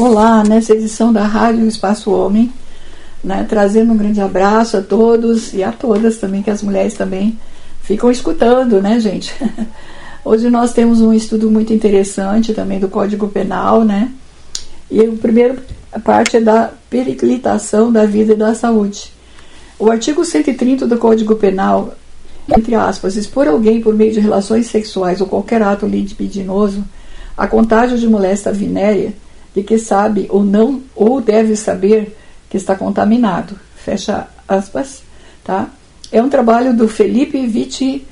Olá, nessa edição da Rádio Espaço Homem, né, trazendo um grande abraço a todos e a todas também, que as mulheres também ficam escutando, né, gente? Hoje nós temos um estudo muito interessante também do Código Penal, né? E o primeiro parte é da periclitação da vida e da saúde. O artigo 130 do Código Penal, entre aspas, expor alguém por meio de relações sexuais ou qualquer ato libidinoso a contágio de moléstia venérea de que sabe ou não ou deve saber que está contaminado. Fecha aspas, tá? É um trabalho do Felipe Vitti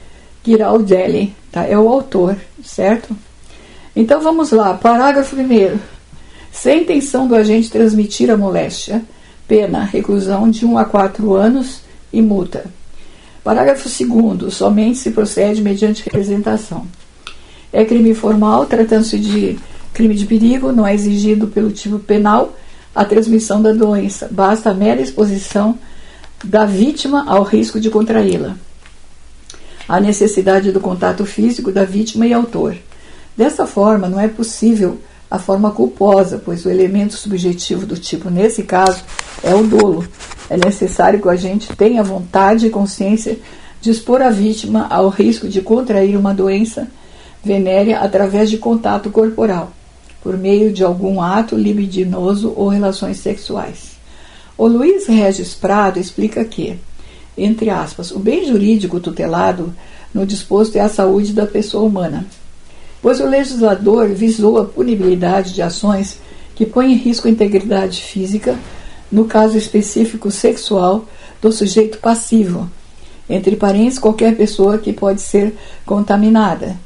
Giraldelli, tá? É o autor, certo? Então vamos lá, parágrafo primeiro. Sem intenção do agente transmitir a moléstia, pena, reclusão de 1 a 4 anos e multa. Parágrafo 2 somente se procede mediante representação. É crime formal, tratando-se de crime de perigo, não é exigido pelo tipo penal a transmissão da doença, basta a mera exposição da vítima ao risco de contraí-la. A necessidade do contato físico da vítima e autor. Dessa forma, não é possível a forma culposa, pois o elemento subjetivo do tipo, nesse caso, é o dolo. É necessário que o agente tenha vontade e consciência de expor a vítima ao risco de contrair uma doença venérea através de contato corporal, por meio de algum ato libidinoso ou relações sexuais. O Luiz Regis Prado explica que, entre aspas, o bem jurídico tutelado no disposto é a saúde da pessoa humana, pois o legislador visou a punibilidade de ações que põem em risco a integridade física, no caso específico sexual, do sujeito passivo, entre parentes qualquer pessoa que pode ser contaminada,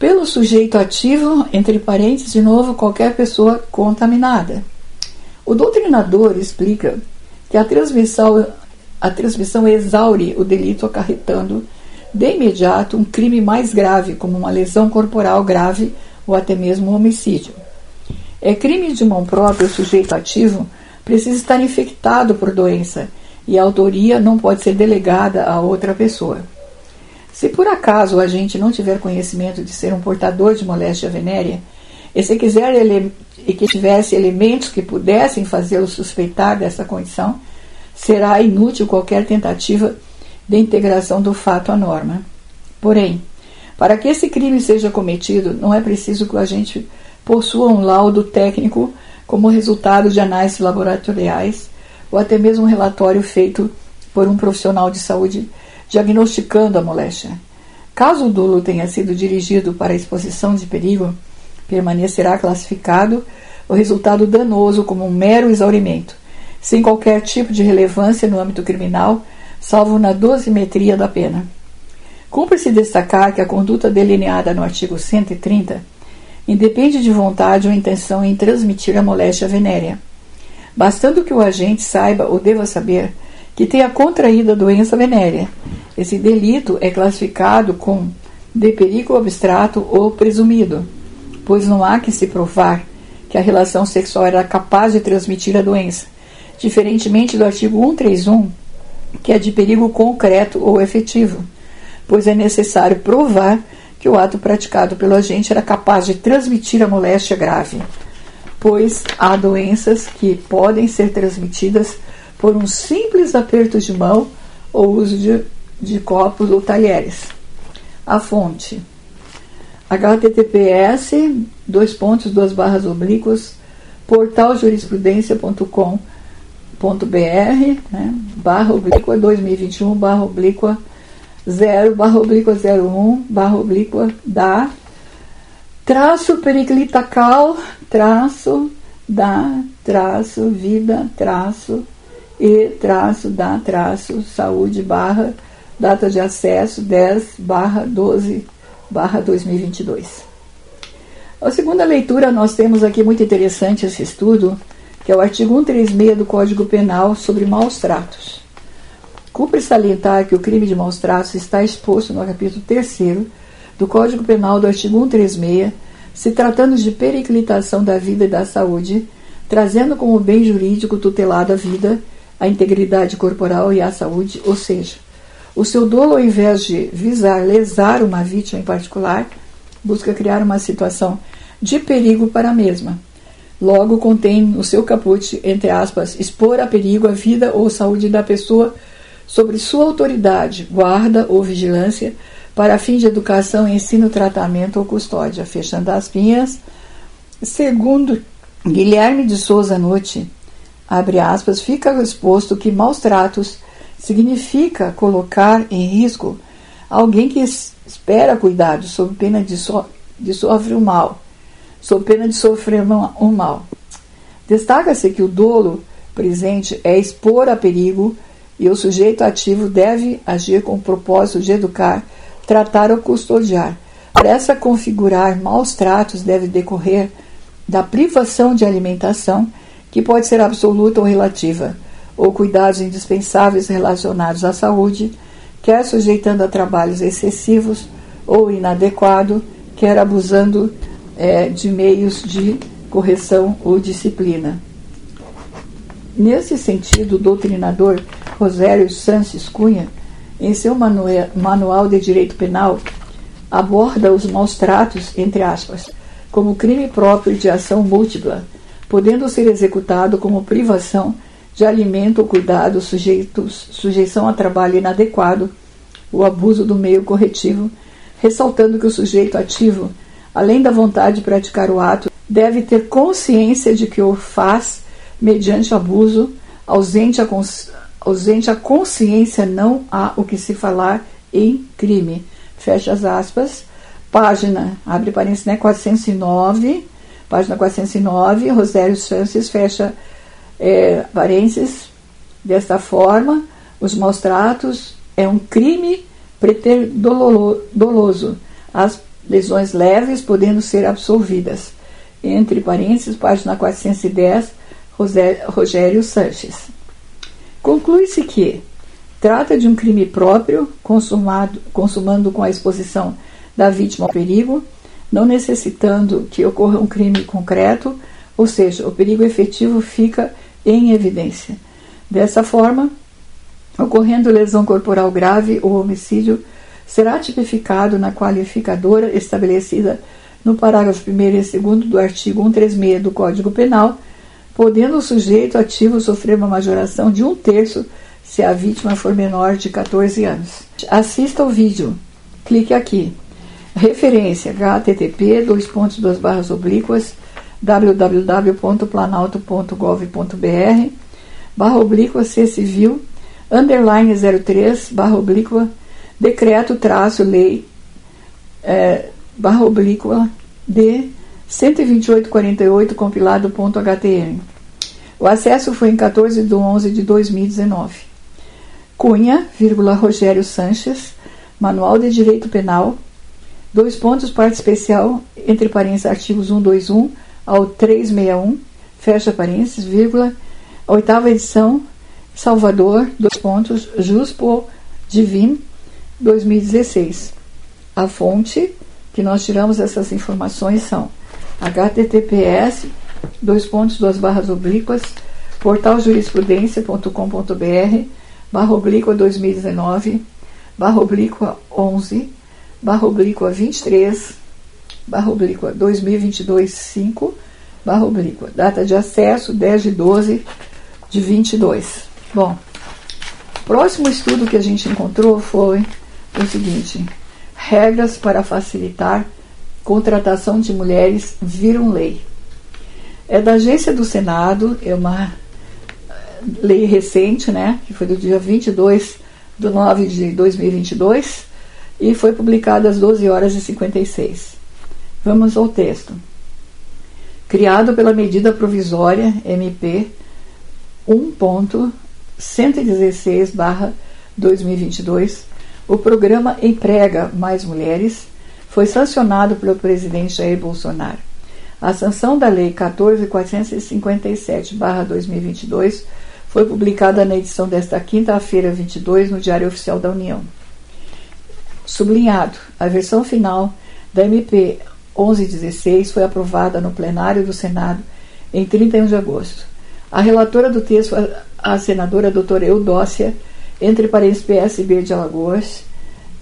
pelo sujeito ativo, entre parênteses, de novo, qualquer pessoa contaminada. O doutrinador explica que a transmissão, a transmissão exaure o delito, acarretando de imediato um crime mais grave, como uma lesão corporal grave ou até mesmo um homicídio. É crime de mão própria o sujeito ativo precisa estar infectado por doença e a autoria não pode ser delegada a outra pessoa. Se por acaso o agente não tiver conhecimento de ser um portador de moléstia venérea, e se quiser ele, e que tivesse elementos que pudessem fazê-lo suspeitar dessa condição, será inútil qualquer tentativa de integração do fato à norma. Porém, para que esse crime seja cometido, não é preciso que o agente possua um laudo técnico como resultado de análises laboratoriais ou até mesmo um relatório feito por um profissional de saúde diagnosticando a moléstia. Caso o dolo tenha sido dirigido para exposição de perigo, permanecerá classificado o resultado danoso como um mero exaurimento, sem qualquer tipo de relevância no âmbito criminal, salvo na dosimetria da pena. Cumpre-se destacar que a conduta delineada no artigo 130 independe de vontade ou intenção em transmitir a moléstia venérea, bastando que o agente saiba ou deva saber que tenha contraído a doença venérea. Esse delito é classificado com de perigo abstrato ou presumido, pois não há que se provar que a relação sexual era capaz de transmitir a doença, diferentemente do artigo 131, que é de perigo concreto ou efetivo, pois é necessário provar que o ato praticado pelo agente era capaz de transmitir a moléstia grave, pois há doenças que podem ser transmitidas por um simples aperto de mão ou uso de, de copos ou talheres. A fonte https dois pontos duas barras oblíquas portaljurisprudencia.com.br né, barra oblíqua 2021 barra oblíqua 0 barra oblíqua 01 barra oblíqua da traço periclitacal traço da traço vida traço e traço da traço saúde barra data de acesso 10 barra 12 barra 2022. A segunda leitura nós temos aqui muito interessante esse estudo, que é o artigo 136 do Código Penal sobre maus tratos. Cumpre salientar que o crime de maus tratos está exposto no capítulo 3 do Código Penal do artigo 136, se tratando de periclitação da vida e da saúde, trazendo como bem jurídico tutelado a vida a integridade corporal e a saúde, ou seja, o seu dolo, ao invés de visar lesar uma vítima em particular, busca criar uma situação de perigo para a mesma, logo contém no seu caput, entre aspas, expor a perigo a vida ou saúde da pessoa sobre sua autoridade, guarda ou vigilância para fim de educação, ensino, tratamento ou custódia. Fechando as pinhas. Segundo Guilherme de Souza Nutti, abre aspas, fica exposto que maus tratos significa colocar em risco alguém que espera cuidado sob pena de, so, de sofrer o mal, sob pena de sofrer um mal. Destaca-se que o dolo presente é expor a perigo e o sujeito ativo deve agir com o propósito de educar, tratar ou custodiar. Para essa configurar maus tratos deve decorrer da privação de alimentação, que pode ser absoluta ou relativa, ou cuidados indispensáveis relacionados à saúde, quer sujeitando a trabalhos excessivos ou inadequado, quer abusando é, de meios de correção ou disciplina. Nesse sentido, o doutrinador Rosério Sanches Cunha, em seu Manual de Direito Penal, aborda os maus tratos, entre aspas, como crime próprio de ação múltipla, podendo ser executado como privação de alimento ou cuidado, sujeitos, sujeição a trabalho inadequado, o abuso do meio corretivo, ressaltando que o sujeito ativo, além da vontade de praticar o ato, deve ter consciência de que o faz mediante abuso, ausente a, ausente a consciência, não há o que se falar em crime. Fecha as aspas. Página, abre parênteses, né, 409, página 409, Rosério Sanches fecha é, parênteses desta forma, os maus tratos é um crime preter doloso, as lesões leves podendo ser absolvidas. Entre parênteses, página 410, Rogério Sanches. Conclui-se que trata de um crime próprio, consumado, consumando com a exposição da vítima ao perigo, não necessitando que ocorra um crime concreto, ou seja, o perigo efetivo fica em evidência. Dessa forma, ocorrendo lesão corporal grave ou homicídio, será tipificado na qualificadora estabelecida no parágrafo 1 e 2 do artigo 136 do Código Penal, podendo o sujeito ativo sofrer uma majoração de um terço se a vítima for menor de 14 anos. Assista o vídeo. Clique aqui. Referência http dois pontos duas barras oblíquas www.planalto.gov.br barra oblíqua C civil underline 03 barra oblíqua decreto traço lei é, barra oblíqua D 12848 compilado.htm. O acesso foi em 14 de 11 de 2019. Cunha, vírgula, Rogério Sanches, Manual de Direito Penal, dois pontos, parte especial, entre parênteses, artigos 121 ao 361, fecha parênteses, vírgula, oitava edição, Salvador, dois pontos, Juspo Divin, 2016. A fonte que nós tiramos essas informações são https dois pontos duas barras oblíquas portaljurisprudência.com.br barra oblíqua 2019 barra oblíqua 11 barra oblíqua 23 barra oblíqua 2022 5 barra oblíqua. Data de acesso 10 de 12 de 22 bom próximo estudo que a gente encontrou foi o seguinte. Regras para facilitar contratação de mulheres viram lei. É da agência do Senado, é uma eh, lei recente, né, que foi do dia 22 de 9 de 2022 e foi publicada às 12 horas e 56. Vamos ao texto. Criado pela medida provisória MP 1.116/2022, o programa Emprega Mais Mulheres foi sancionado pelo presidente Jair Bolsonaro. A sanção da Lei 14.457-2022 foi publicada na edição desta quinta-feira, 22, no Diário Oficial da União. Sublinhado, a versão final da MP 1116 foi aprovada no plenário do Senado em 31 de agosto. A relatora do texto, a senadora doutora Eudócia, entre parênteses PSB de Alagoas,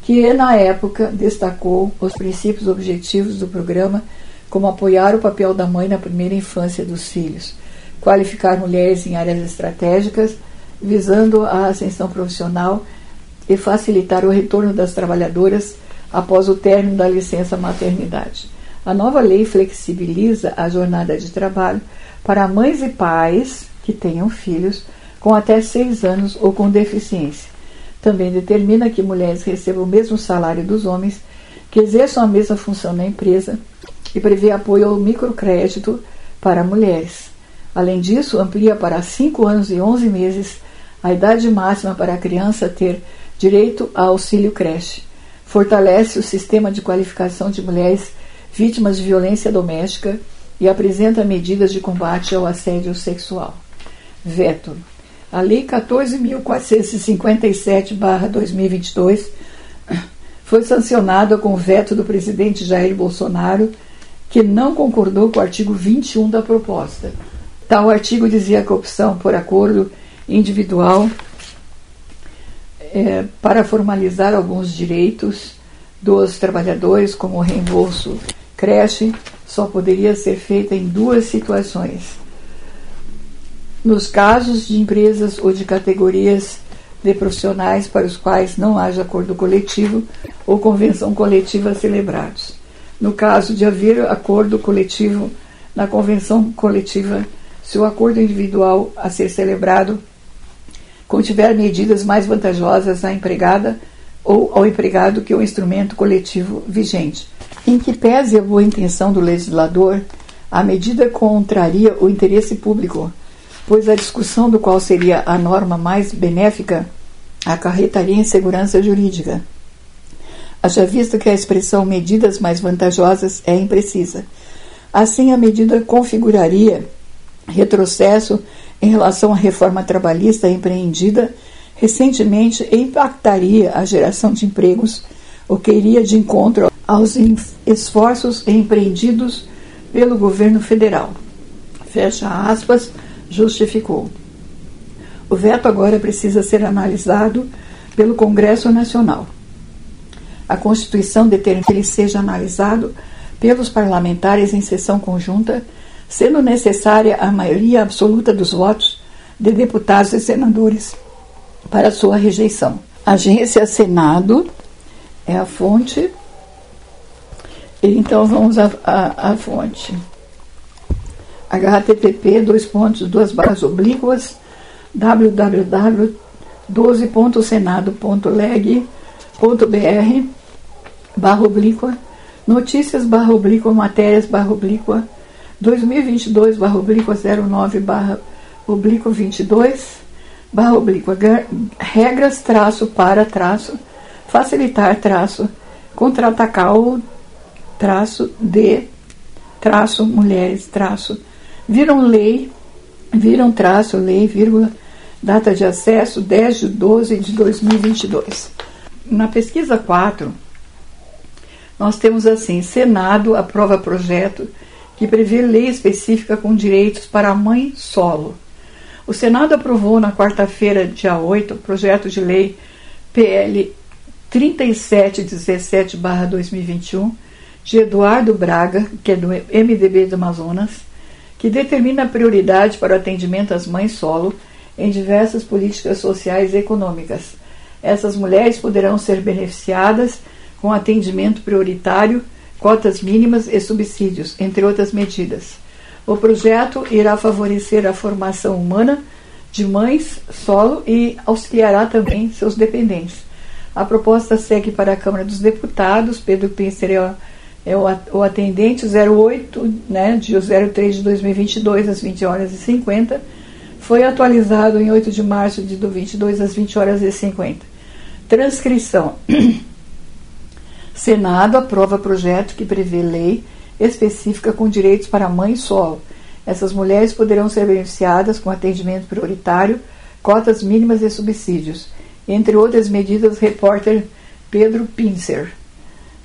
que na época destacou os princípios objetivos do programa como apoiar o papel da mãe na primeira infância dos filhos, qualificar mulheres em áreas estratégicas, visando a ascensão profissional e facilitar o retorno das trabalhadoras após o término da licença maternidade. A nova lei flexibiliza a jornada de trabalho para mães e pais que tenham filhos com até seis anos ou com deficiência. Também determina que mulheres recebam o mesmo salário dos homens que exerçam a mesma função na empresa e prevê apoio ao microcrédito para mulheres. Além disso, amplia para 5 anos e 11 meses a idade máxima para a criança ter direito a auxílio creche. Fortalece o sistema de qualificação de mulheres vítimas de violência doméstica e apresenta medidas de combate ao assédio sexual. Veto. A Lei 14.457-2022 foi sancionada com o veto do presidente Jair Bolsonaro, que não concordou com o artigo 21 da proposta. Tal artigo dizia que a opção por acordo individual é, para formalizar alguns direitos dos trabalhadores, como o reembolso creche, só poderia ser feita em duas situações. Nos casos de empresas ou de categorias de profissionais para os quais não haja acordo coletivo ou convenção coletiva celebrados. No caso de haver acordo coletivo na convenção coletiva, se o acordo individual a ser celebrado contiver medidas mais vantajosas à empregada ou ao empregado que o instrumento coletivo vigente. Em que pese a boa intenção do legislador, a medida contraria o interesse público pois a discussão do qual seria a norma mais benéfica acarretaria insegurança jurídica. Haja visto que a expressão medidas mais vantajosas é imprecisa. Assim, a medida configuraria retrocesso em relação à reforma trabalhista empreendida recentemente impactaria a geração de empregos, o que iria de encontro aos esforços empreendidos pelo governo federal. Fecha aspas justificou. O veto agora precisa ser analisado pelo Congresso Nacional. A Constituição determina que ele seja analisado pelos parlamentares em sessão conjunta, sendo necessária a maioria absoluta dos votos de deputados e senadores para sua rejeição. Agência Senado é a fonte. Então vamos à fonte http dois pontos duas barras oblíquas www.12.senado.leg.br barra oblíqua notícias barra oblíqua matérias barra oblíqua 2022 barra oblíqua 09 barra oblíqua 22 barra oblíqua regras traço para traço facilitar traço contra-atacar traço de traço mulheres traço viram lei, viram traço, lei, vírgula, data de acesso 10 de 12 de 2022. Na pesquisa 4, nós temos assim: Senado aprova projeto que prevê lei específica com direitos para a mãe solo. O Senado aprovou na quarta-feira, dia 8, o projeto de lei PL 3717-2021 de Eduardo Braga, que é do MDB do Amazonas, que determina a prioridade para o atendimento às mães solo em diversas políticas sociais e econômicas. Essas mulheres poderão ser beneficiadas com atendimento prioritário, cotas mínimas e subsídios, entre outras medidas. O projeto irá favorecer a formação humana de mães solo e auxiliará também seus dependentes. A proposta segue para a Câmara dos Deputados. Pedro Pincer é é o, o atendente 08, né, de 03 de 2022 às 20 horas e 50, foi atualizado em 8 de março de 2022 às 20 horas e 50. Transcrição. Senado aprova projeto que prevê lei específica com direitos para mãe solo. Essas mulheres poderão ser beneficiadas com atendimento prioritário, cotas mínimas e subsídios. Entre outras medidas, repórter Pedro Pincer.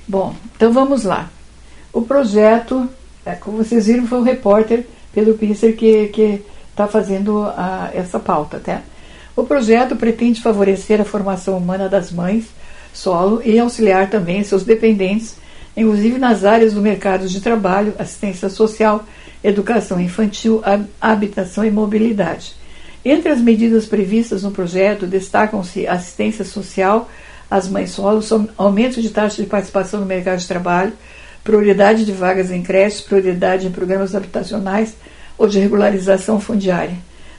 Bom, então vamos lá. O projeto, é, como vocês viram, foi o repórter Pedro Pincer que está fazendo a, essa pauta. Tá? O projeto pretende favorecer a formação humana das mães solo e auxiliar também seus dependentes inclusive nas áreas do mercado de trabalho, assistência social, educação infantil, habitação e mobilidade. Entre as medidas previstas no projeto destacam-se assistência social às mães solos, aumento de taxa de participação no mercado de trabalho, prioridade de vagas em creches, prioridade em programas habitacionais ou de regularização fundiária.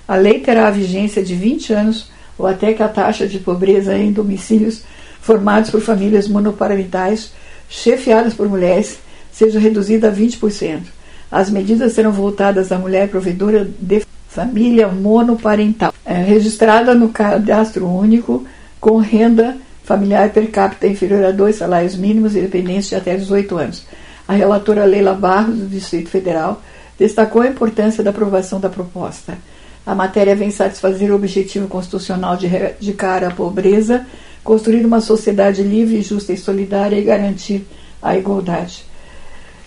A lei terá a vigência de 20 anos ou até que a taxa de pobreza em domicílios formados por famílias monoparentais chefiadas por mulheres seja reduzida a 20%. As medidas serão voltadas à mulher provedora de família monoparental, é, registrada no cadastro único com renda familiar per capita inferior a dois salários mínimos e dependentes de até 18 anos. A relatora Leila Barros, do Distrito Federal, destacou a importância da aprovação da proposta. A matéria vem satisfazer o objetivo constitucional de erradicar a pobreza, construir uma sociedade livre, justa e solidária e garantir a igualdade.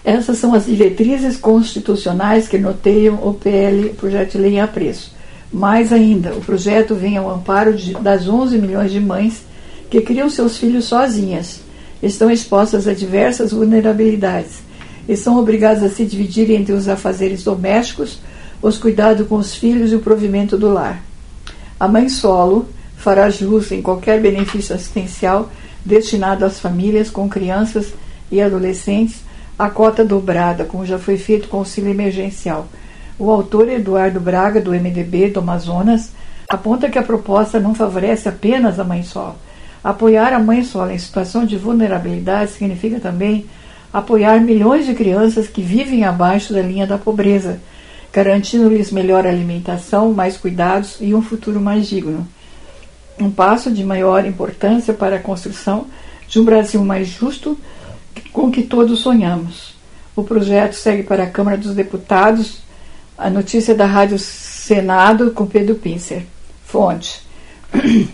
Essas são as diretrizes constitucionais que noteiam o PL, projeto de lei em apreço. Mais ainda, o projeto vem ao amparo de, das 11 milhões de mães que criam seus filhos sozinhas, estão expostas a diversas vulnerabilidades e são obrigadas a se dividir entre os afazeres domésticos, os cuidados com os filhos e o provimento do lar. A mãe solo fará jus em qualquer benefício assistencial destinado às famílias com crianças e adolescentes a cota dobrada, como já foi feito com o auxílio emergencial. O autor Eduardo Braga, do MDB do Amazonas, aponta que a proposta não favorece apenas a mãe solo, Apoiar a mãe solo em situação de vulnerabilidade significa também apoiar milhões de crianças que vivem abaixo da linha da pobreza, garantindo-lhes melhor alimentação, mais cuidados e um futuro mais digno. Um passo de maior importância para a construção de um Brasil mais justo com que todos sonhamos. O projeto segue para a Câmara dos Deputados. A notícia da Rádio Senado com Pedro Pincer. Fonte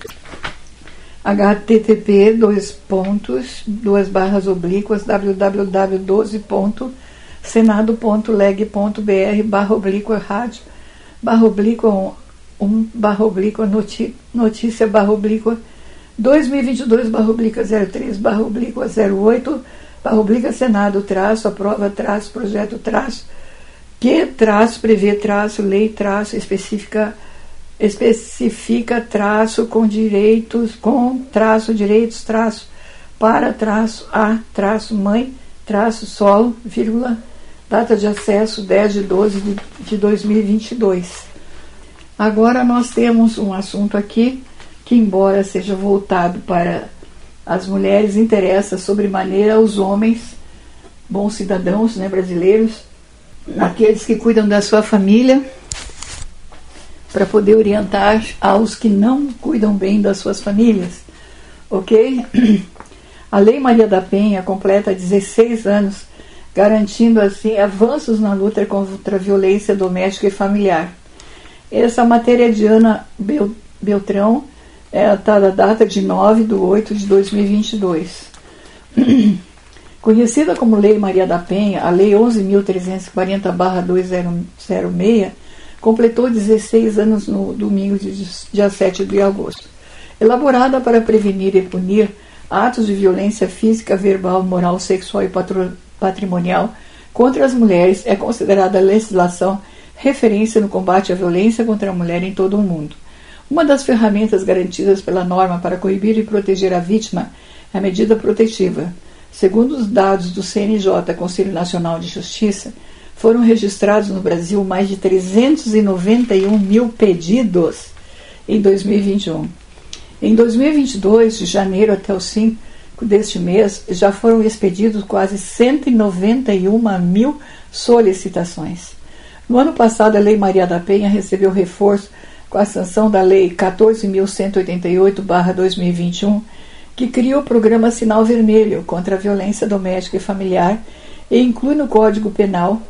http dois pontos duas barras oblíquas www.12.senado.leg.br barra oblíqua rádio barra oblíqua 1 barra oblíqua notícia barra oblíqua 2022 barra oblíqua 03 barra oblíqua 08 barra oblíqua Senado traço aprova traço projeto traço que traço prevê traço lei traço específica especifica traço com direitos, com traço direitos, traço para traço a traço mãe, traço solo, vírgula, data de acesso 10 de 12 de, de 2022. Agora nós temos um assunto aqui que, embora seja voltado para as mulheres, interessa sobremaneira aos homens, bons cidadãos né, brasileiros, aqueles que cuidam da sua família para poder orientar aos que não cuidam bem das suas famílias. Ok? A Lei Maria da Penha completa 16 anos, garantindo assim avanços na luta contra a violência doméstica e familiar. Essa matéria é de Ana Beltrão está é, da data de 9 de 8 de 2022. Conhecida como Lei Maria da Penha, a Lei 11.340-2006 completou 16 anos no domingo, dia 7 de agosto. Elaborada para prevenir e punir atos de violência física, verbal, moral, sexual e patrimonial contra as mulheres, é considerada legislação referência no combate à violência contra a mulher em todo o mundo. Uma das ferramentas garantidas pela norma para coibir e proteger a vítima é a medida protetiva. Segundo os dados do CNJ, Conselho Nacional de Justiça, foram registrados no Brasil mais de 391 mil pedidos em 2021. Em 2022, de janeiro até o 5 deste mês, já foram expedidos quase 191 mil solicitações. No ano passado, a Lei Maria da Penha recebeu reforço com a sanção da Lei 14.188-2021, que cria o programa Sinal Vermelho contra a violência doméstica e familiar e inclui no Código Penal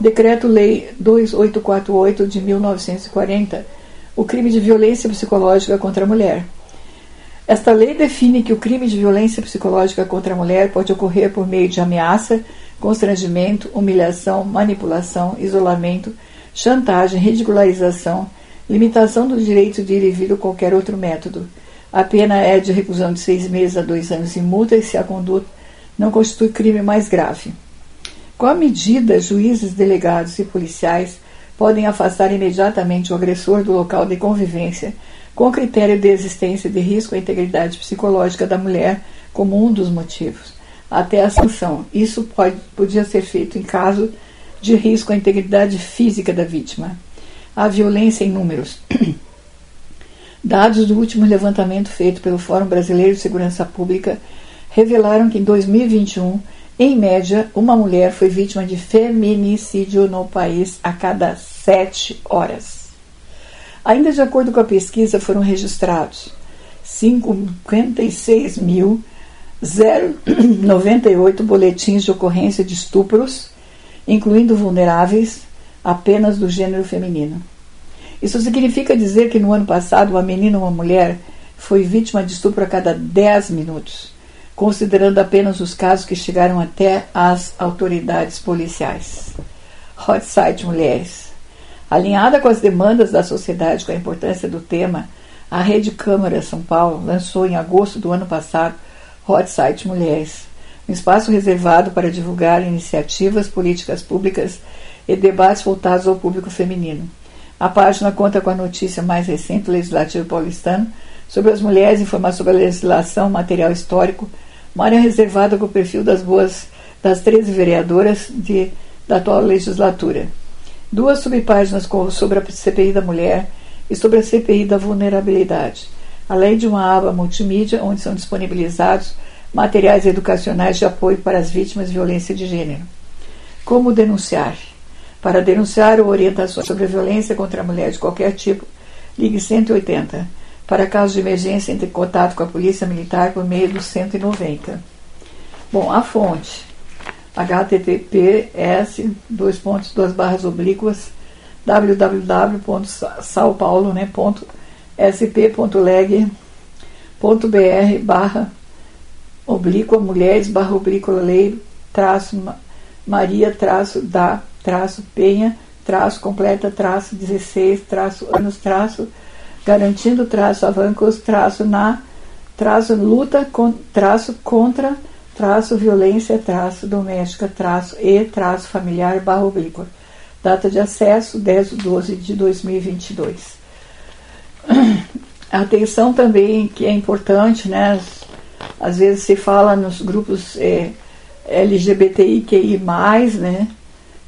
Decreto-Lei 2848 de 1940, o crime de violência psicológica contra a mulher. Esta lei define que o crime de violência psicológica contra a mulher pode ocorrer por meio de ameaça, constrangimento, humilhação, manipulação, isolamento, chantagem, ridicularização, limitação do direito de ir e vir ou qualquer outro método. A pena é de reclusão de seis meses a dois anos e multa se a conduta não constitui crime mais grave. Com a medida, juízes, delegados e policiais podem afastar imediatamente o agressor do local de convivência com critério de existência de risco à integridade psicológica da mulher como um dos motivos, até a sanção. Isso pode, podia ser feito em caso de risco à integridade física da vítima. A violência em números. Dados do último levantamento feito pelo Fórum Brasileiro de Segurança Pública revelaram que em 2021, em média, uma mulher foi vítima de feminicídio no país a cada sete horas. Ainda de acordo com a pesquisa, foram registrados 56.098 boletins de ocorrência de estupros, incluindo vulneráveis, apenas do gênero feminino. Isso significa dizer que no ano passado uma menina ou uma mulher foi vítima de estupro a cada 10 minutos, considerando apenas os casos que chegaram até as autoridades policiais. Hot Site Mulheres. Alinhada com as demandas da sociedade com a importância do tema, a Rede Câmara São Paulo lançou em agosto do ano passado Hot Site Mulheres, um espaço reservado para divulgar iniciativas, políticas públicas e debates voltados ao público feminino. A página conta com a notícia mais recente do Legislativo Paulistano sobre as mulheres, informações sobre a legislação, material histórico, uma área reservada com o perfil das boas das 13 vereadoras de, da atual legislatura. Duas subpáginas sobre a CPI da mulher e sobre a CPI da vulnerabilidade, além de uma aba multimídia onde são disponibilizados materiais educacionais de apoio para as vítimas de violência de gênero. Como denunciar? Para denunciar ou orientações sobre a violência contra a mulher de qualquer tipo, ligue 180. Para casos de emergência, entre em contato com a Polícia Militar por meio do 190. Bom, a fonte https dois pontos duas barras oblíquas www.saopaulo.sp.leg.br barra oblíqua mulheres barra oblíqua lei traço Maria traço da traço Penha traço completa traço 16 traço anos traço garantindo traço avancos traço na traço luta com, traço contra traço violência, traço doméstica, traço e traço familiar barra oblíqua. Data de acesso 10 de 12 de 2022. Atenção também que é importante, né? Às vezes se fala nos grupos é, LGBTIQI, né?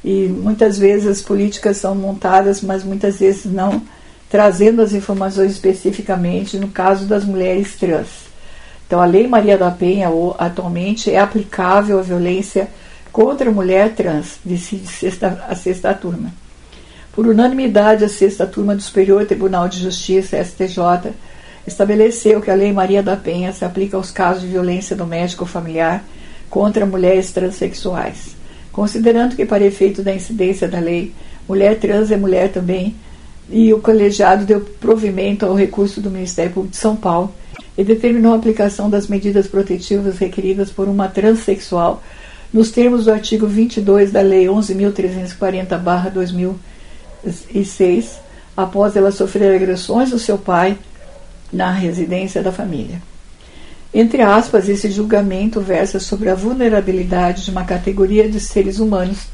E muitas vezes as políticas são montadas, mas muitas vezes não trazendo as informações especificamente no caso das mulheres trans. Então, a Lei Maria da Penha, atualmente, é aplicável à violência contra a mulher trans, decide sexta, a sexta turma. Por unanimidade, a sexta turma do Superior Tribunal de Justiça, STJ, estabeleceu que a Lei Maria da Penha se aplica aos casos de violência doméstica ou familiar contra mulheres transexuais, considerando que, para efeito da incidência da lei, mulher trans é mulher também, e o colegiado deu provimento ao recurso do Ministério Público de São Paulo e determinou a aplicação das medidas protetivas requeridas por uma transexual nos termos do artigo 22 da Lei 11.340-2006, após ela sofrer agressões do seu pai na residência da família. Entre aspas, esse julgamento versa sobre a vulnerabilidade de uma categoria de seres humanos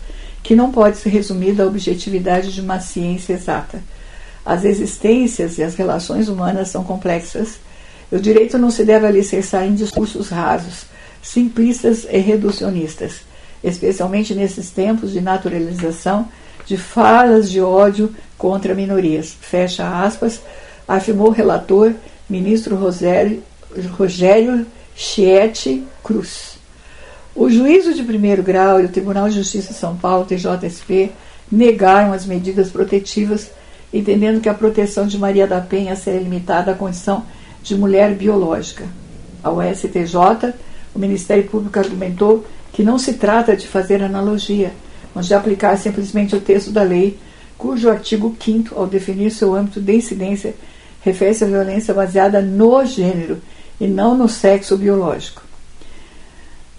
que não pode ser resumida à objetividade de uma ciência exata. As existências e as relações humanas são complexas o direito não se deve alicerçar em discursos rasos, simplistas e reducionistas, especialmente nesses tempos de naturalização de falas de ódio contra minorias. Fecha aspas, afirmou o relator, ministro Rogério, Rogério Chieti Cruz. O juízo de primeiro grau e o Tribunal de Justiça de São Paulo, TJSP, negaram as medidas protetivas, entendendo que a proteção de Maria da Penha seria limitada à condição de mulher biológica. Ao STJ, o Ministério Público argumentou que não se trata de fazer analogia, mas de aplicar simplesmente o texto da lei, cujo artigo 5, ao definir seu âmbito de incidência, refere-se à violência baseada no gênero e não no sexo biológico.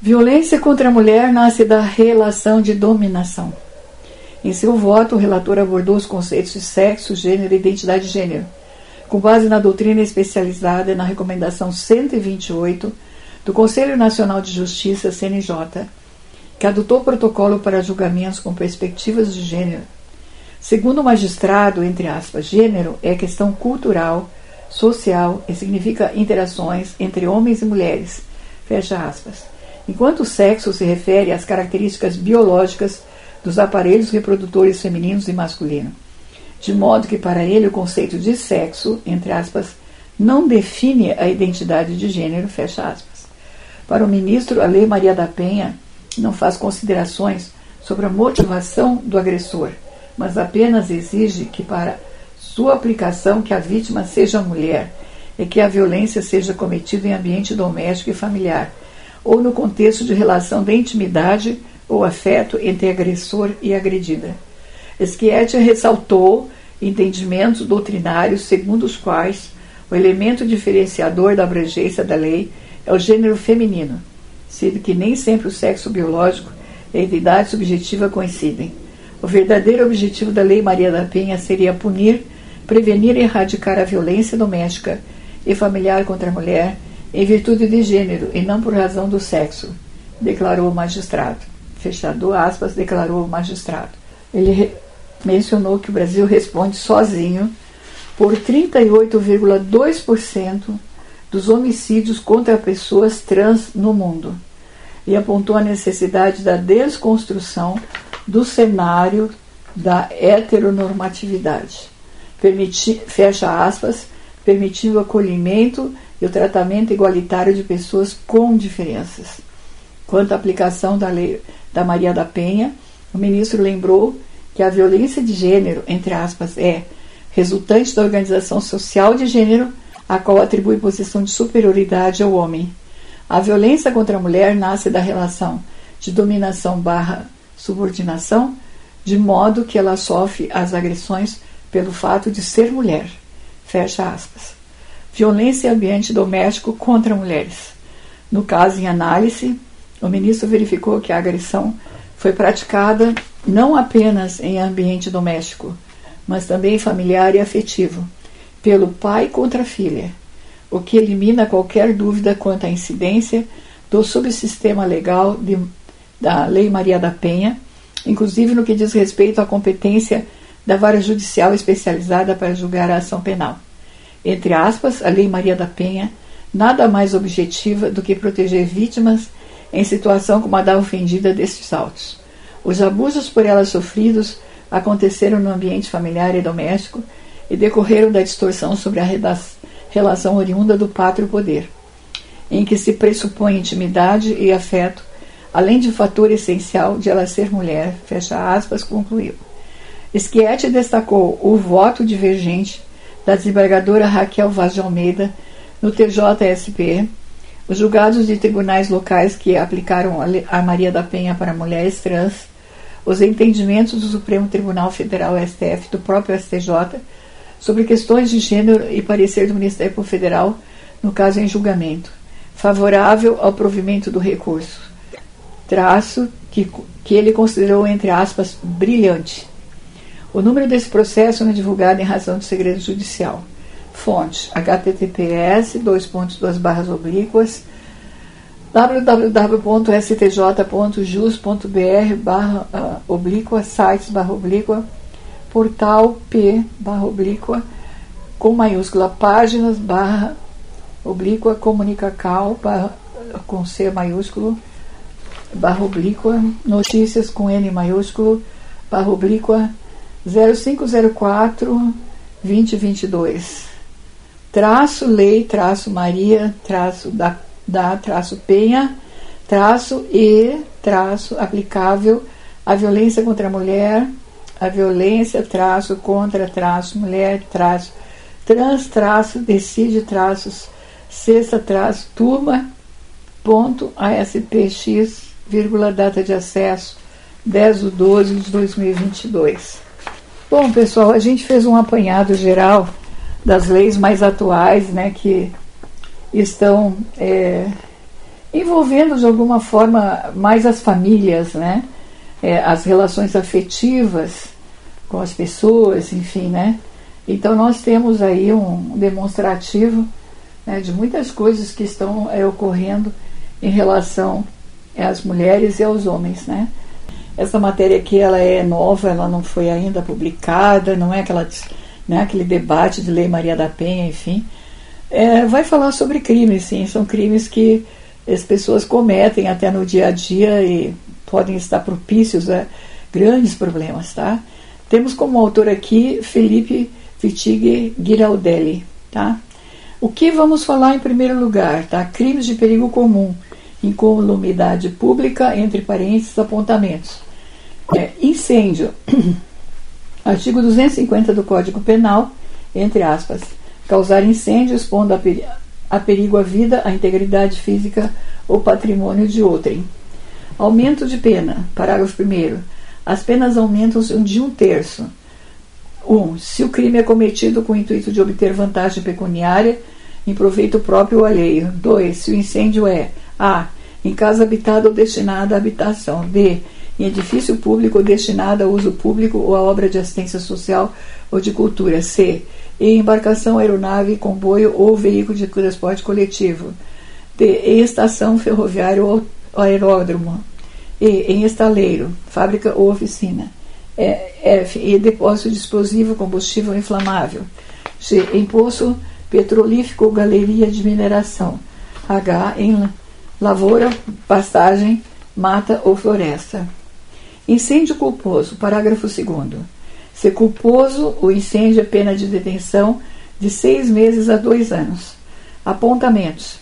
Violência contra a mulher nasce da relação de dominação. Em seu voto, o relator abordou os conceitos de sexo, gênero e identidade de gênero com base na doutrina especializada na recomendação 128 do Conselho Nacional de Justiça, CNJ, que adotou protocolo para julgamentos com perspectivas de gênero. Segundo o magistrado, entre aspas, gênero é questão cultural, social e significa interações entre homens e mulheres, fecha aspas. Enquanto o sexo se refere às características biológicas dos aparelhos reprodutores femininos e masculino, de modo que para ele o conceito de sexo, entre aspas, não define a identidade de gênero, fecha aspas. Para o ministro, a Lei Maria da Penha não faz considerações sobre a motivação do agressor, mas apenas exige que para sua aplicação que a vítima seja mulher e que a violência seja cometida em ambiente doméstico e familiar, ou no contexto de relação de intimidade ou afeto entre agressor e agredida. Schietti ressaltou entendimentos doutrinários segundo os quais o elemento diferenciador da abrangência da lei é o gênero feminino, sendo que nem sempre o sexo biológico e a identidade subjetiva coincidem. O verdadeiro objetivo da Lei Maria da Penha seria punir, prevenir e erradicar a violência doméstica e familiar contra a mulher em virtude de gênero e não por razão do sexo, declarou o magistrado. Fechado aspas, declarou o magistrado. Ele mencionou que o Brasil responde sozinho por 38,2% dos homicídios contra pessoas trans no mundo e apontou a necessidade da desconstrução do cenário da heteronormatividade, permiti, fecha aspas, permitindo o acolhimento e o tratamento igualitário de pessoas com diferenças. Quanto à aplicação da lei da Maria da Penha, o ministro lembrou que a violência de gênero, entre aspas, é resultante da organização social de gênero, a qual atribui posição de superioridade ao homem. A violência contra a mulher nasce da relação de dominação barra subordinação, de modo que ela sofre as agressões pelo fato de ser mulher. Fecha aspas. Violência em ambiente doméstico contra mulheres. No caso em análise, o ministro verificou que a agressão foi praticada não apenas em ambiente doméstico, mas também familiar e afetivo, pelo pai contra a filha, o que elimina qualquer dúvida quanto à incidência do subsistema legal de, da Lei Maria da Penha, inclusive no que diz respeito à competência da vara judicial especializada para julgar a ação penal. Entre aspas, a Lei Maria da Penha nada mais objetiva do que proteger vítimas em situação como a da ofendida destes autos. Os abusos por ela sofridos aconteceram no ambiente familiar e doméstico e decorreram da distorção sobre a relação oriunda do pátrio poder, em que se pressupõe intimidade e afeto, além de fator essencial de ela ser mulher, fecha aspas, concluiu. Schietti destacou o voto divergente da desembargadora Raquel Vaz de Almeida no TJSP, os julgados de tribunais locais que aplicaram a Maria da Penha para mulheres trans os entendimentos do Supremo Tribunal Federal STF, do próprio STJ, sobre questões de gênero e parecer do Ministério Federal, no caso em julgamento, favorável ao provimento do recurso. Traço que, que ele considerou, entre aspas, brilhante. O número desse processo não é divulgado em razão do segredo judicial. Fonte: https dois pontos duas barras oblíquas www.stj.jus.br barra uh, oblíqua, sites barra oblíqua, portal P barra oblíqua, com maiúscula, páginas barra oblíqua, comunicacal barra, com C maiúsculo, barra oblíqua, notícias com N maiúsculo, barra oblíqua, 0504 2022. Traço lei, traço Maria, traço da da traço penha, traço e traço aplicável à violência contra a mulher, a violência, traço contra, traço mulher, traço trans, traço decide, traços sexta, traço turma, ponto ASPX, vírgula, data de acesso 10 de 12 de 2022. Bom, pessoal, a gente fez um apanhado geral das leis mais atuais, né, que estão é, envolvendo de alguma forma mais as famílias, né? É, as relações afetivas com as pessoas, enfim, né? Então nós temos aí um demonstrativo né, de muitas coisas que estão é, ocorrendo em relação às mulheres e aos homens, né? Essa matéria aqui ela é nova, ela não foi ainda publicada, não é aquela, né, aquele debate de Lei Maria da Penha, enfim. É, vai falar sobre crimes, sim, são crimes que as pessoas cometem até no dia a dia e podem estar propícios a grandes problemas, tá? Temos como autor aqui Felipe Vitig Giraldelli, tá? O que vamos falar em primeiro lugar, tá? Crimes de perigo comum, incolumidade pública, entre parênteses, apontamentos. É, incêndio. Artigo 250 do Código Penal, entre aspas. Causar incêndio expondo a, peri a perigo a vida, a integridade física ou patrimônio de outrem. Aumento de pena. Parágrafo 1. As penas aumentam de um terço. 1. Um, se o crime é cometido com o intuito de obter vantagem pecuniária em proveito próprio ou alheio. 2. Se o incêndio é A. Em casa habitada ou destinada à habitação. B em edifício público destinado a uso público ou a obra de assistência social ou de cultura. C. Em embarcação, aeronave, comboio ou veículo de transporte coletivo. D. Em estação ferroviária ou aeródromo. E. Em estaleiro, fábrica ou oficina. F. Em depósito de explosivo, combustível inflamável. G. Em poço petrolífico ou galeria de mineração. H. Em lavoura, pastagem, mata ou floresta. Incêndio culposo, parágrafo 2. Se culposo, o incêndio é pena de detenção de seis meses a dois anos. Apontamentos: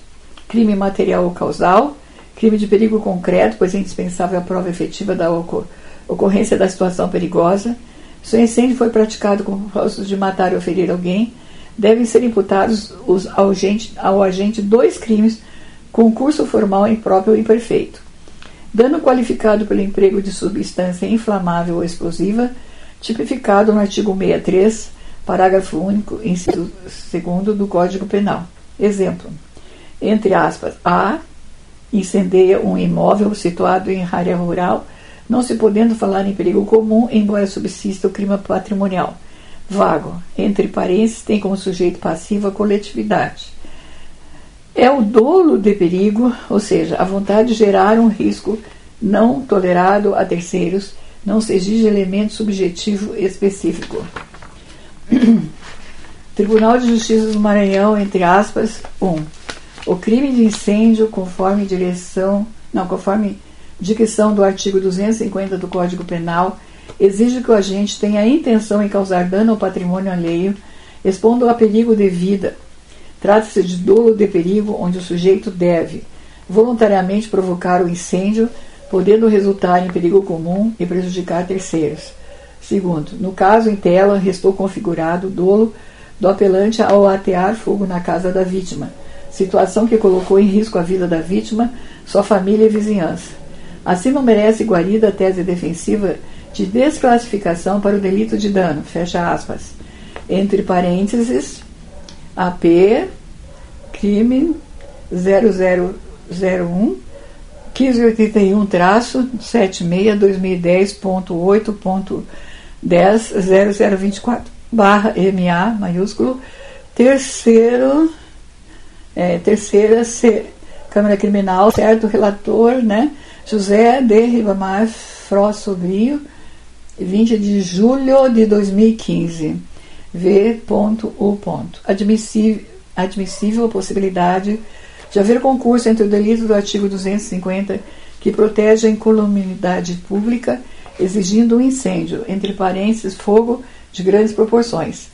crime material ou causal, crime de perigo concreto, pois é indispensável a prova efetiva da ocorrência da situação perigosa. Se o incêndio foi praticado com o propósito de matar ou ferir alguém, devem ser imputados os, ao, agente, ao agente dois crimes com curso formal impróprio ou imperfeito dano qualificado pelo emprego de substância inflamável ou explosiva, tipificado no artigo 63, parágrafo único, inciso 2 do Código Penal. Exemplo: entre aspas, A incendeia um imóvel situado em área rural, não se podendo falar em perigo comum, embora subsista o crime patrimonial. Vago, entre parênteses, tem como sujeito passivo a coletividade. É o dolo de perigo, ou seja, a vontade de gerar um risco não tolerado a terceiros, não se exige elemento subjetivo específico. Tribunal de Justiça do Maranhão, entre aspas, 1. Um, o crime de incêndio, conforme direção, não, conforme dicção do artigo 250 do Código Penal, exige que o agente tenha a intenção em causar dano ao patrimônio alheio, expondo a perigo de vida, Trata-se de dolo de perigo, onde o sujeito deve voluntariamente provocar o incêndio, podendo resultar em perigo comum e prejudicar terceiros. Segundo, no caso em tela, restou configurado dolo do apelante ao atear fogo na casa da vítima, situação que colocou em risco a vida da vítima, sua família e vizinhança. Assim não merece guarida a tese defensiva de desclassificação para o delito de dano, fecha aspas. Entre parênteses, AP, crime 0001 1581 traço 76 2010.8.10 0024 barra MA maiúsculo terceiro é, terceira C, Câmara Criminal, certo? Relator, né? José de Ribamar Fró Sobrinho, 20 de julho de 2015. V.U. Admissível, admissível a possibilidade de haver concurso entre o delito do artigo 250, que protege a incolumidade pública, exigindo um incêndio, entre parênteses, fogo de grandes proporções,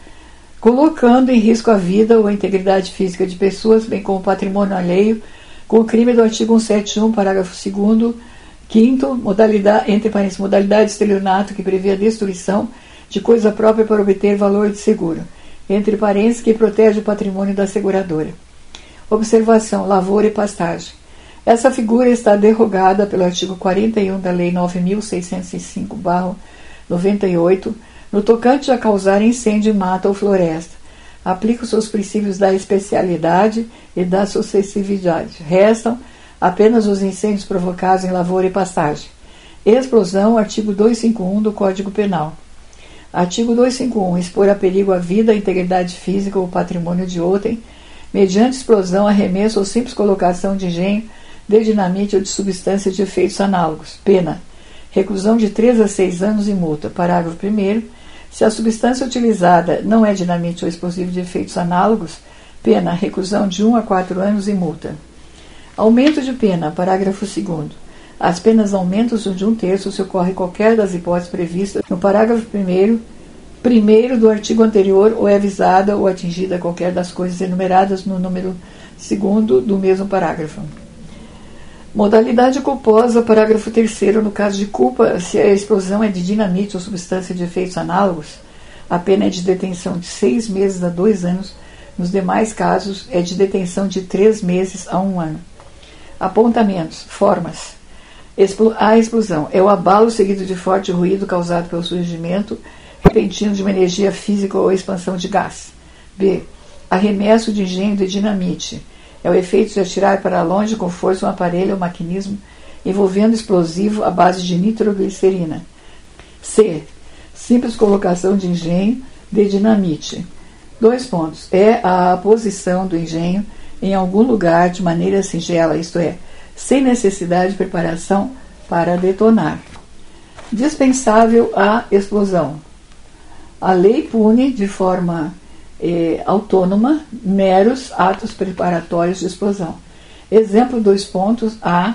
colocando em risco a vida ou a integridade física de pessoas, bem como o patrimônio alheio, com o crime do artigo 171, parágrafo 2 quinto, modalidade, entre parênteses, modalidade de estelionato que prevê a destruição de coisa própria para obter valor de seguro, entre parênteses que protege o patrimônio da seguradora. Observação: lavoura e pastagem. Essa figura está derrogada pelo artigo 41 da Lei 9605-98, no tocante a causar incêndio em mata ou floresta. Aplica os seus princípios da especialidade e da sucessividade. Restam apenas os incêndios provocados em lavoura e pastagem. Explosão, artigo 251 do Código Penal. Artigo 251. Expor a perigo a vida, a integridade física ou patrimônio de outrem, mediante explosão, arremesso ou simples colocação de engenho de dinamite ou de substância de efeitos análogos. Pena. Reclusão de 3 a 6 anos e multa. Parágrafo 1 Se a substância utilizada não é dinamite ou explosivo de efeitos análogos, pena. Reclusão de 1 a 4 anos e multa. Aumento de pena. Parágrafo 2 As penas aumentam de um terço se ocorre qualquer das hipóteses previstas no parágrafo 1 primeiro do artigo anterior ou é avisada ou atingida qualquer das coisas enumeradas no número segundo do mesmo parágrafo. Modalidade culposa, parágrafo 3 no caso de culpa, se a explosão é de dinamite ou substância de efeitos análogos, a pena é de detenção de seis meses a dois anos, nos demais casos é de detenção de três meses a um ano. Apontamentos, formas. A explosão é o abalo seguido de forte ruído causado pelo surgimento repentino de uma energia física ou expansão de gás. B. Arremesso de engenho de dinamite. É o efeito de atirar para longe com força um aparelho ou maquinismo envolvendo explosivo à base de nitroglicerina. C. Simples colocação de engenho de dinamite. Dois pontos. É a posição do engenho em algum lugar de maneira singela, isto é, sem necessidade de preparação para detonar. Dispensável a explosão. A lei pune de forma eh, autônoma meros atos preparatórios de explosão. Exemplo, dois pontos, A,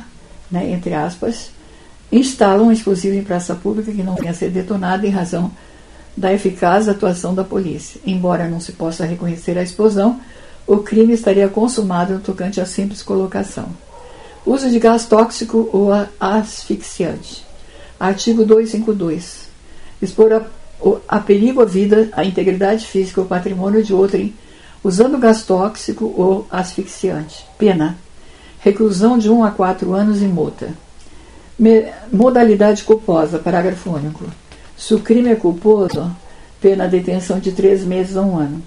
né, entre aspas, instalam um explosivo em praça pública que não venha a ser detonado em razão da eficaz atuação da polícia. Embora não se possa reconhecer a explosão, o crime estaria consumado no tocante à simples colocação. Uso de gás tóxico ou asfixiante. Artigo 252. Expor a a perigo a vida, a integridade física ou patrimônio de outrem, usando gás tóxico ou asfixiante. Pena. Reclusão de 1 a 4 anos e multa. Me, modalidade culposa, parágrafo único. Se o crime é culposo, pena detenção de 3 meses a 1 ano.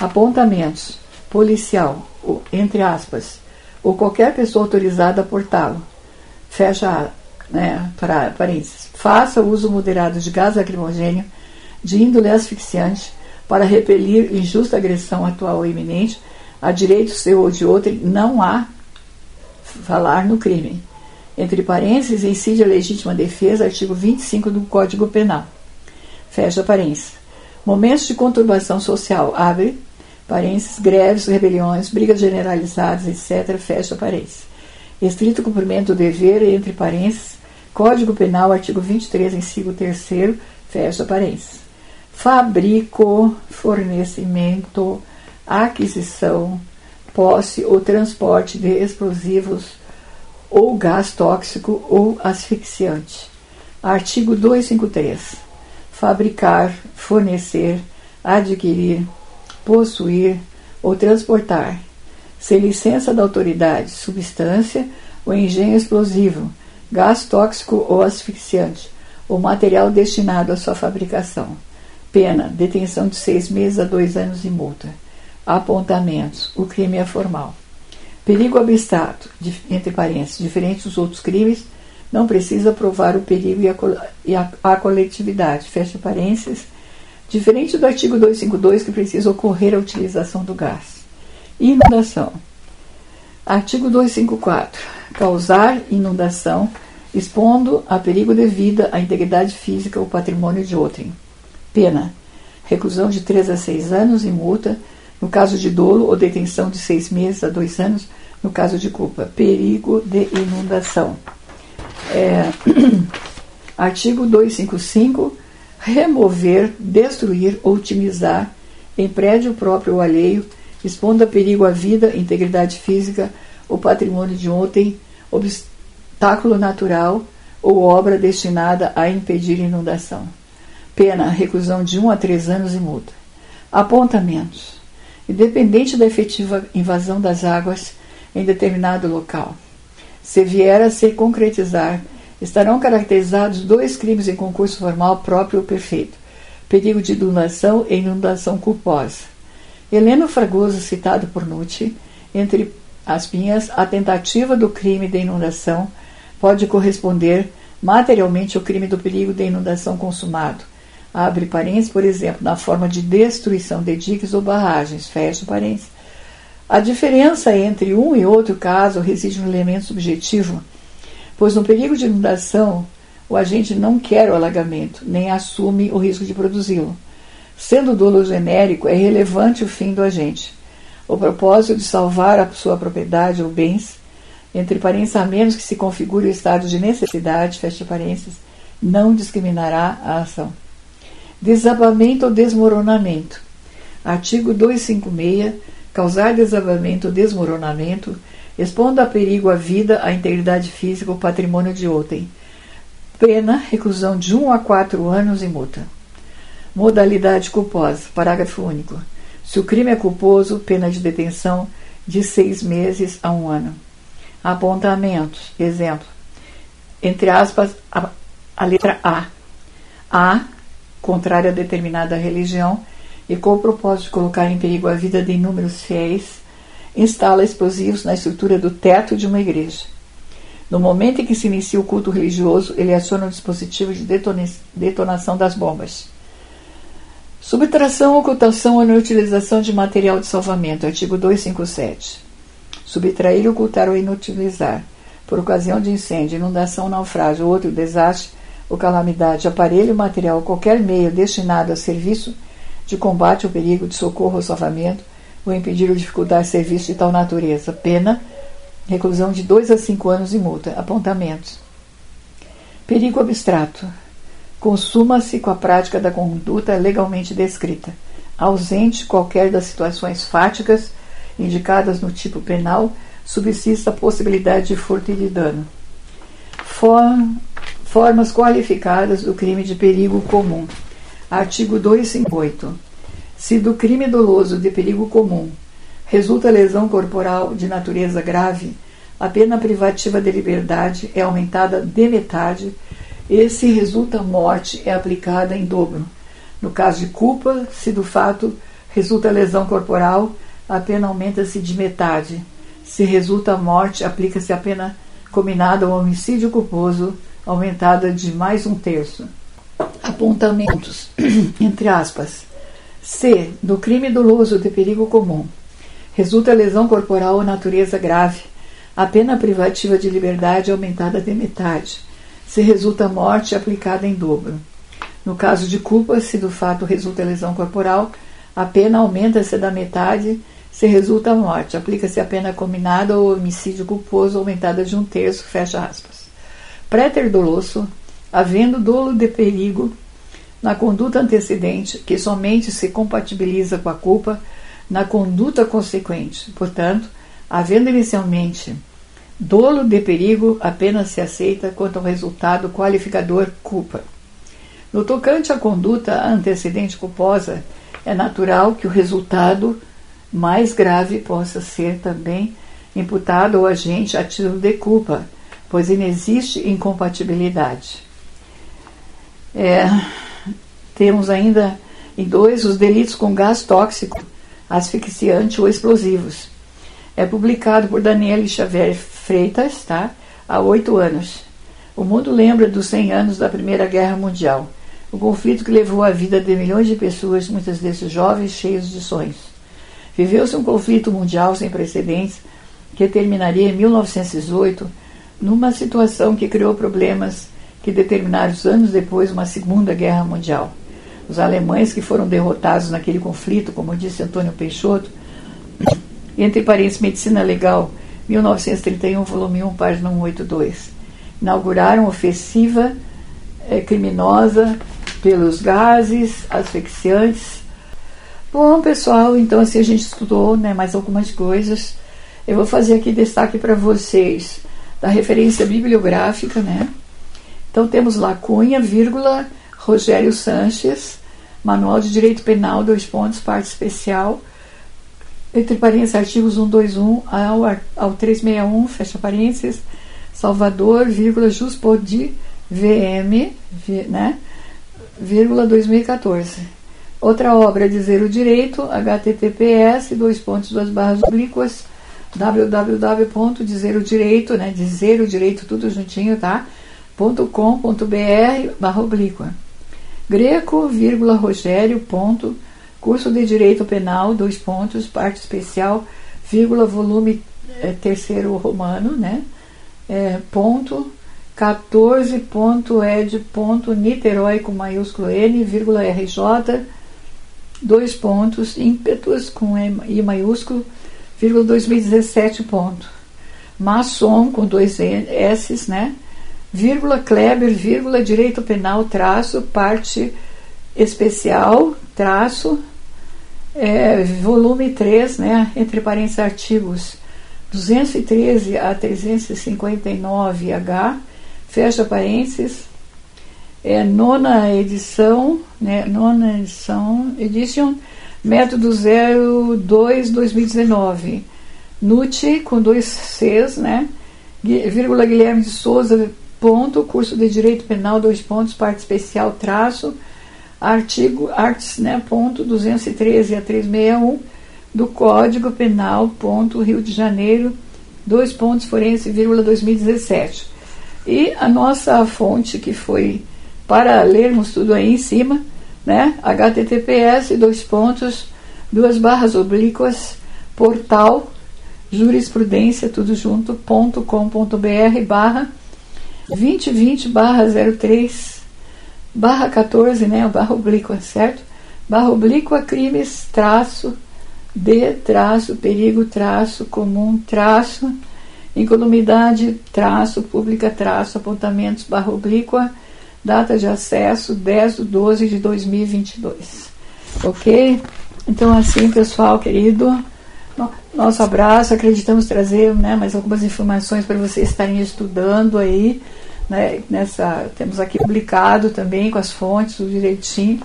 Apontamentos. Policial, entre aspas, ou qualquer pessoa autorizada a portá-lo. Fecha né, para parênteses. Faça uso moderado de gás lacrimogênio de índole asfixiante para repelir injusta agressão atual ou iminente a direito seu ou de outro, não há falar no crime. Entre parênteses, incide a legítima defesa, artigo 25 do Código Penal. Fecha parênteses. Momentos de conturbação social, abre parênteses, greves, rebeliões, brigas generalizadas, etc., fecha parênteses. Estrito cumprimento do dever, entre parênteses, Código Penal, artigo 23, inciso 3, fecha parênteses fabrico, fornecimento, aquisição, posse ou transporte de explosivos ou gás tóxico ou asfixiante. Artigo 253. Fabricar, fornecer, adquirir, possuir ou transportar, sem licença da autoridade, substância ou engenho explosivo, gás tóxico ou asfixiante, ou material destinado à sua fabricação Pena: detenção de seis meses a dois anos e multa. Apontamentos: o crime é formal. Perigo abstrato, entre parênteses, diferente dos outros crimes, não precisa provar o perigo e a, e a, a coletividade. Fecha parênteses. Diferente do artigo 252, que precisa ocorrer a utilização do gás. Inundação. Artigo 254. Causar inundação, expondo a perigo de vida, a integridade física ou patrimônio de outrem. Pena: reclusão de 3 a 6 anos e multa, no caso de dolo, ou detenção de 6 meses a 2 anos, no caso de culpa. Perigo de inundação. É, artigo 255. Remover, destruir ou otimizar em prédio próprio ou alheio, expondo a perigo a vida, integridade física ou patrimônio de ontem, obstáculo natural ou obra destinada a impedir inundação. Pena, reclusão de 1 a 3 anos e multa. Apontamentos. Independente da efetiva invasão das águas em determinado local, se vier a se concretizar, estarão caracterizados dois crimes em concurso formal próprio ou perfeito: perigo de inundação e inundação culposa. Heleno Fragoso, citado por Nucci, entre as pinhas, a tentativa do crime de inundação pode corresponder materialmente ao crime do perigo de inundação consumado, abre parênteses, por exemplo, na forma de destruição de diques ou barragens, fecha parênteses, A diferença entre um e outro caso reside no elemento subjetivo, pois no perigo de inundação, o agente não quer o alagamento, nem assume o risco de produzi-lo. Sendo dolo genérico, é relevante o fim do agente. O propósito de salvar a sua propriedade ou bens, entre parênteses, a menos que se configure o estado de necessidade, fecha parênteses, não discriminará a ação. Desabamento ou desmoronamento. Artigo 256. Causar desabamento ou desmoronamento, expondo a perigo a vida, a integridade física ou patrimônio de outrem. Pena, reclusão de 1 a 4 anos e multa. Modalidade culposa. Parágrafo único. Se o crime é culposo, pena de detenção de seis meses a um ano. Apontamentos. Exemplo. Entre aspas, a, a letra A. A, contrária a determinada religião, e com o propósito de colocar em perigo a vida de inúmeros fiéis, instala explosivos na estrutura do teto de uma igreja. No momento em que se inicia o culto religioso, ele aciona o dispositivo de detonação das bombas. Subtração, ocultação ou inutilização de material de salvamento. Artigo 257. Subtrair, ocultar ou inutilizar, por ocasião de incêndio, inundação, naufrágio ou outro desastre ou calamidade, aparelho, material ou qualquer meio destinado a serviço de combate ao perigo, de socorro ou salvamento, ou impedir ou dificultar serviço de tal natureza. Pena, reclusão de 2 a 5 anos e multa. Apontamentos. Perigo abstrato consuma-se com a prática da conduta legalmente descrita, ausente qualquer das situações fáticas indicadas no tipo penal, subsista a possibilidade de furto e de dano. Formas qualificadas do crime de perigo comum. Artigo 258. Se do crime doloso de perigo comum resulta lesão corporal de natureza grave, a pena privativa de liberdade é aumentada de metade e se resulta morte, é aplicada em dobro. No caso de culpa, se do fato resulta lesão corporal, a pena aumenta-se de metade. Se resulta morte, aplica-se a pena combinada ao homicídio culposo, aumentada de mais um terço. Apontamentos, entre aspas. C. Do crime doloso de perigo comum. Resulta lesão corporal ou natureza grave. A pena privativa de liberdade é aumentada de metade se resulta morte aplicada em dobro. No caso de culpa, se do fato resulta lesão corporal, a pena aumenta-se da metade se resulta morte. Aplica-se a pena combinada ou homicídio culposo aumentada de um terço, fecha aspas. Préter doloso, havendo dolo de perigo na conduta antecedente, que somente se compatibiliza com a culpa na conduta consequente. Portanto, havendo inicialmente Dolo de perigo apenas se aceita quanto ao resultado qualificador culpa. No tocante à conduta antecedente culposa, é natural que o resultado mais grave possa ser também imputado ao agente a título de culpa, pois inexiste incompatibilidade. É, temos ainda em dois os delitos com gás tóxico, asfixiante ou explosivos. É publicado por Daniele Xavier Freitas, tá? há oito anos. O mundo lembra dos 100 anos da Primeira Guerra Mundial, o conflito que levou a vida de milhões de pessoas, muitas vezes jovens, cheios de sonhos. Viveu-se um conflito mundial sem precedentes que terminaria em 1918, numa situação que criou problemas que determinaram anos depois uma Segunda Guerra Mundial. Os alemães que foram derrotados naquele conflito, como disse Antônio Peixoto, entre parênteses, Medicina Legal 1931, volume 1, página 182. Inauguraram ofensiva é, criminosa pelos gases asfixiantes. Bom, pessoal, então assim a gente estudou né, mais algumas coisas. Eu vou fazer aqui destaque para vocês da referência bibliográfica, né? Então temos lá Cunha, vírgula, Rogério Sanches, Manual de Direito Penal, dois pontos, parte especial, entre parênteses, artigos 121 ao, ao 361, fecha parênteses, Salvador, vírgula, Juspodi, VM, né, vírgula, 2014. Outra obra de Zero Direito, https, dois pontos, duas barras oblíquas, www.dizeroddireito, né, de Zero Direito, tudo juntinho, tá? .com.br, barra oblíqua. Greco, vírgula, Rogério, ponto, Curso de Direito Penal, dois pontos, parte especial, vírgula, volume é, terceiro romano, né? É, ponto 14.ed.niterói com maiúsculo N, vírgula RJ, dois pontos, ímpetus com I maiúsculo, vírgula 2017 ponto. Maçom com dois S, né? Vírgula Kleber, vírgula Direito Penal, traço, parte especial, traço, é, volume 3, né? Entre parênteses artigos 213 a 359H, fecha parênteses, é nona edição, né, nona edição, edition, método 02 2019, NUTE com dois Cs, né, vírgula Guilherme de Souza, ponto, curso de Direito Penal, dois pontos, parte especial, traço, artigo, artes, né, ponto, 213 a 361, do Código Penal, ponto, Rio de Janeiro, dois pontos, forense, vírgula, 2017. E a nossa fonte, que foi para lermos tudo aí em cima, né? https, dois pontos, duas barras oblíquas, portal, jurisprudência, tudo junto, ponto com ponto br, barra 2020 barra 03 barra 14, né? Barra oblíqua, certo? Barra oblíqua, crimes, traço, de, traço, perigo, traço, comum, traço, Incolumidade, traço, pública, traço, apontamentos, barra oblíqua, data de acesso 10 de 12 de 2022. Ok? Então, assim, pessoal querido, nosso abraço. Acreditamos trazer né, mais algumas informações para vocês estarem estudando aí. Né, nessa, temos aqui publicado também com as fontes, tudo direitinho.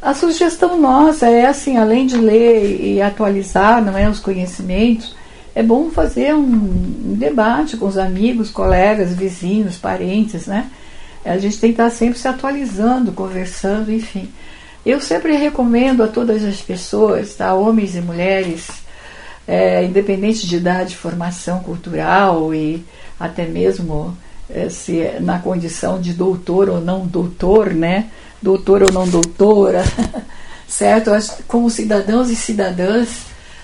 A sugestão nossa é assim, além de ler e atualizar não é, os conhecimentos, é bom fazer um, debate com os amigos, colegas, vizinhos, parentes, né? A gente tem que estar sempre se atualizando, conversando, enfim. Eu sempre recomendo a todas as pessoas, tá? homens e mulheres, é, independente de idade, formação cultural e até mesmo se é na condição de doutor ou não doutor, né? Doutor ou não doutora, certo? Como cidadãos e cidadãs,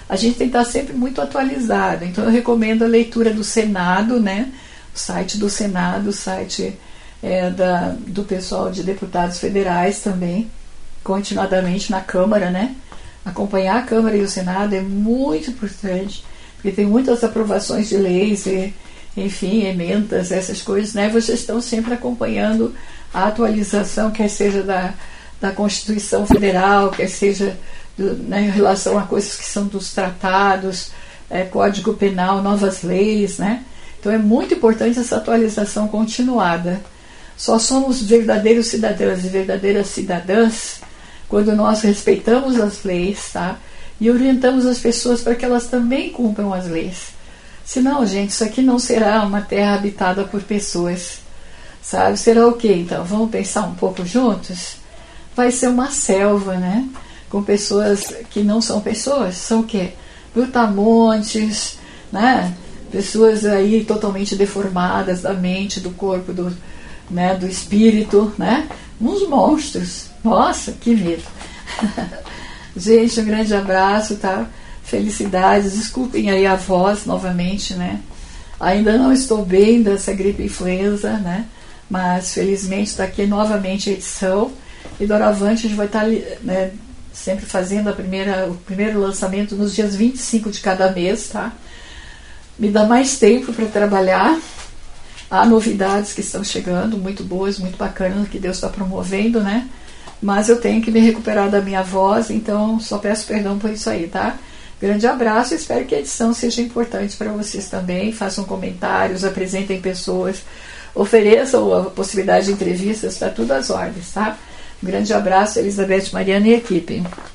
a gente tem que estar sempre muito atualizado. Então eu recomendo a leitura do Senado, né? O site do Senado, o site é, da, do pessoal de deputados federais também, continuadamente na Câmara, né? Acompanhar a Câmara e o Senado é muito importante, porque tem muitas aprovações de leis, e, enfim, emendas, essas coisas, né? Vocês estão sempre acompanhando a atualização, quer seja da, da Constituição Federal, quer seja né, em relação a coisas que são dos tratados, é, Código Penal, novas leis, né? Então é muito importante essa atualização continuada. Só somos verdadeiros cidadãos e verdadeiras cidadãs quando nós respeitamos as leis, tá? E orientamos as pessoas para que elas também cumpram as leis. Senão, gente, isso aqui não será uma terra habitada por pessoas, sabe? Será o quê? Então, vamos pensar um pouco juntos? Vai ser uma selva, né? com pessoas que não são pessoas, são o quê? Brutamontes, né? Pessoas aí totalmente deformadas da mente, do corpo, do, né, do espírito, né? Uns monstros. Nossa, que medo. Gente, um grande abraço, tá? Felicidades. Desculpem aí a voz novamente, né? Ainda não estou bem dessa gripe influenza, né? Mas felizmente está aqui novamente a edição. E doravante a gente vai estar tá né, sempre fazendo a primeira, o primeiro lançamento nos dias 25 de cada mês, tá? Me dá mais tempo para trabalhar. Há novidades que estão chegando, muito boas, muito bacanas, que Deus está promovendo, né? Mas eu tenho que me recuperar da minha voz, então só peço perdão por isso aí, tá? Grande abraço, espero que a edição seja importante para vocês também. Façam comentários, apresentem pessoas, ofereçam a possibilidade de entrevistas, está tudo às ordens, tá? grande abraço, Elizabeth Mariana e equipe.